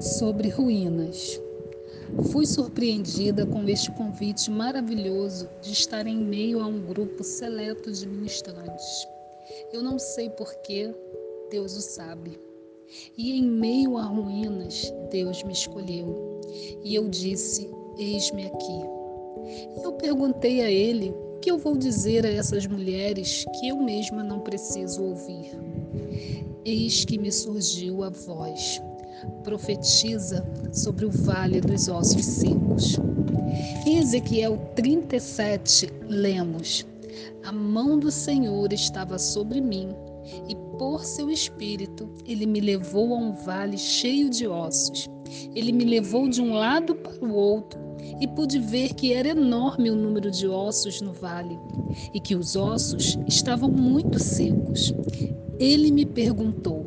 sobre ruínas. Fui surpreendida com este convite maravilhoso de estar em meio a um grupo seleto de ministrantes. Eu não sei porquê, Deus o sabe. E em meio a ruínas, Deus me escolheu. E eu disse: Eis-me aqui. Eu perguntei a ele o que eu vou dizer a essas mulheres que eu mesma não preciso ouvir. Eis que me surgiu a voz profetiza sobre o vale dos ossos secos. Em Ezequiel 37, lemos: A mão do Senhor estava sobre mim, e por seu espírito ele me levou a um vale cheio de ossos. Ele me levou de um lado para o outro e pude ver que era enorme o número de ossos no vale e que os ossos estavam muito secos. Ele me perguntou: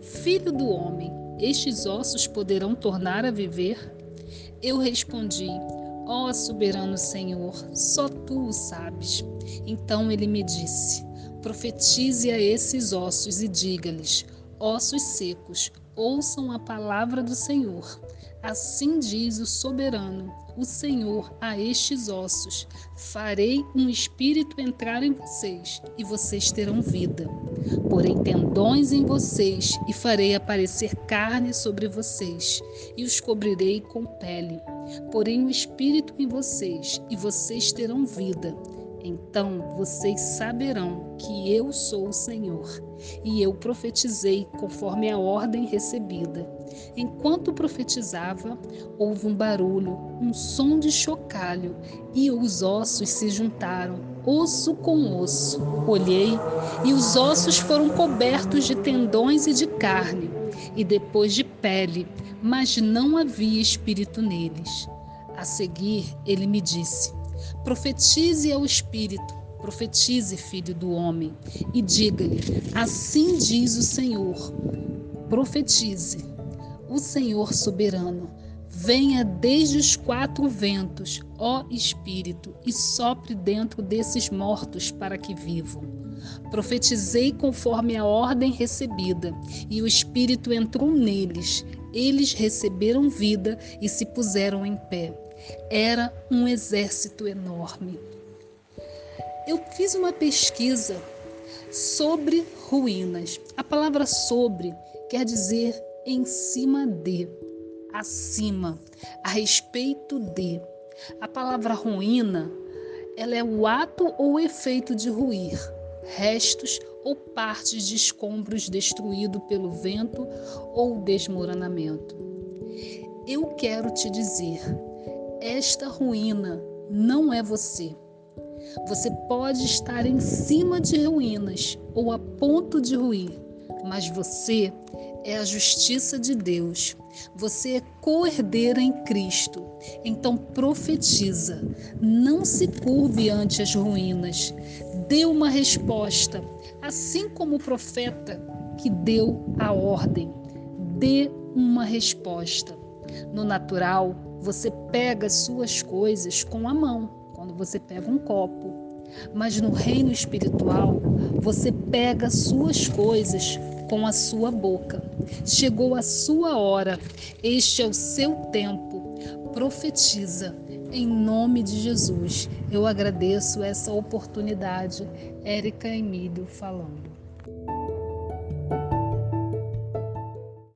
Filho do homem, estes ossos poderão tornar a viver? Eu respondi: Ó oh, soberano Senhor, só tu o sabes. Então ele me disse: Profetize a esses ossos e diga-lhes: Ossos secos, ouçam a palavra do Senhor. Assim diz o soberano, o Senhor, a estes ossos: Farei um espírito entrar em vocês, e vocês terão vida. Porei tendões em vocês, e farei aparecer carne sobre vocês, e os cobrirei com pele. Porei um espírito em vocês, e vocês terão vida então vocês saberão que eu sou o Senhor. E eu profetizei conforme a ordem recebida. Enquanto profetizava, houve um barulho, um som de chocalho, e os ossos se juntaram, osso com osso. Olhei, e os ossos foram cobertos de tendões e de carne, e depois de pele, mas não havia espírito neles. A seguir, ele me disse: Profetize ao Espírito, profetize, filho do homem, e diga-lhe: Assim diz o Senhor. Profetize. O Senhor soberano, venha desde os quatro ventos, ó Espírito, e sopre dentro desses mortos para que vivam. Profetizei conforme a ordem recebida, e o Espírito entrou neles. Eles receberam vida e se puseram em pé. Era um exército enorme. Eu fiz uma pesquisa sobre ruínas. A palavra sobre quer dizer em cima de, acima, a respeito de. A palavra ruína, ela é o ato ou efeito de ruir, restos ou partes de escombros destruído pelo vento ou desmoronamento. Eu quero te dizer esta ruína não é você. Você pode estar em cima de ruínas ou a ponto de ruir, mas você é a justiça de Deus. Você é co-herdeira em Cristo. Então profetiza. Não se curve ante as ruínas. Dê uma resposta, assim como o profeta que deu a ordem. Dê uma resposta. No natural, você pega as suas coisas com a mão, quando você pega um copo. Mas no reino espiritual, você pega suas coisas com a sua boca. Chegou a sua hora, este é o seu tempo. Profetiza em nome de Jesus. Eu agradeço essa oportunidade. Érica Emílio falando.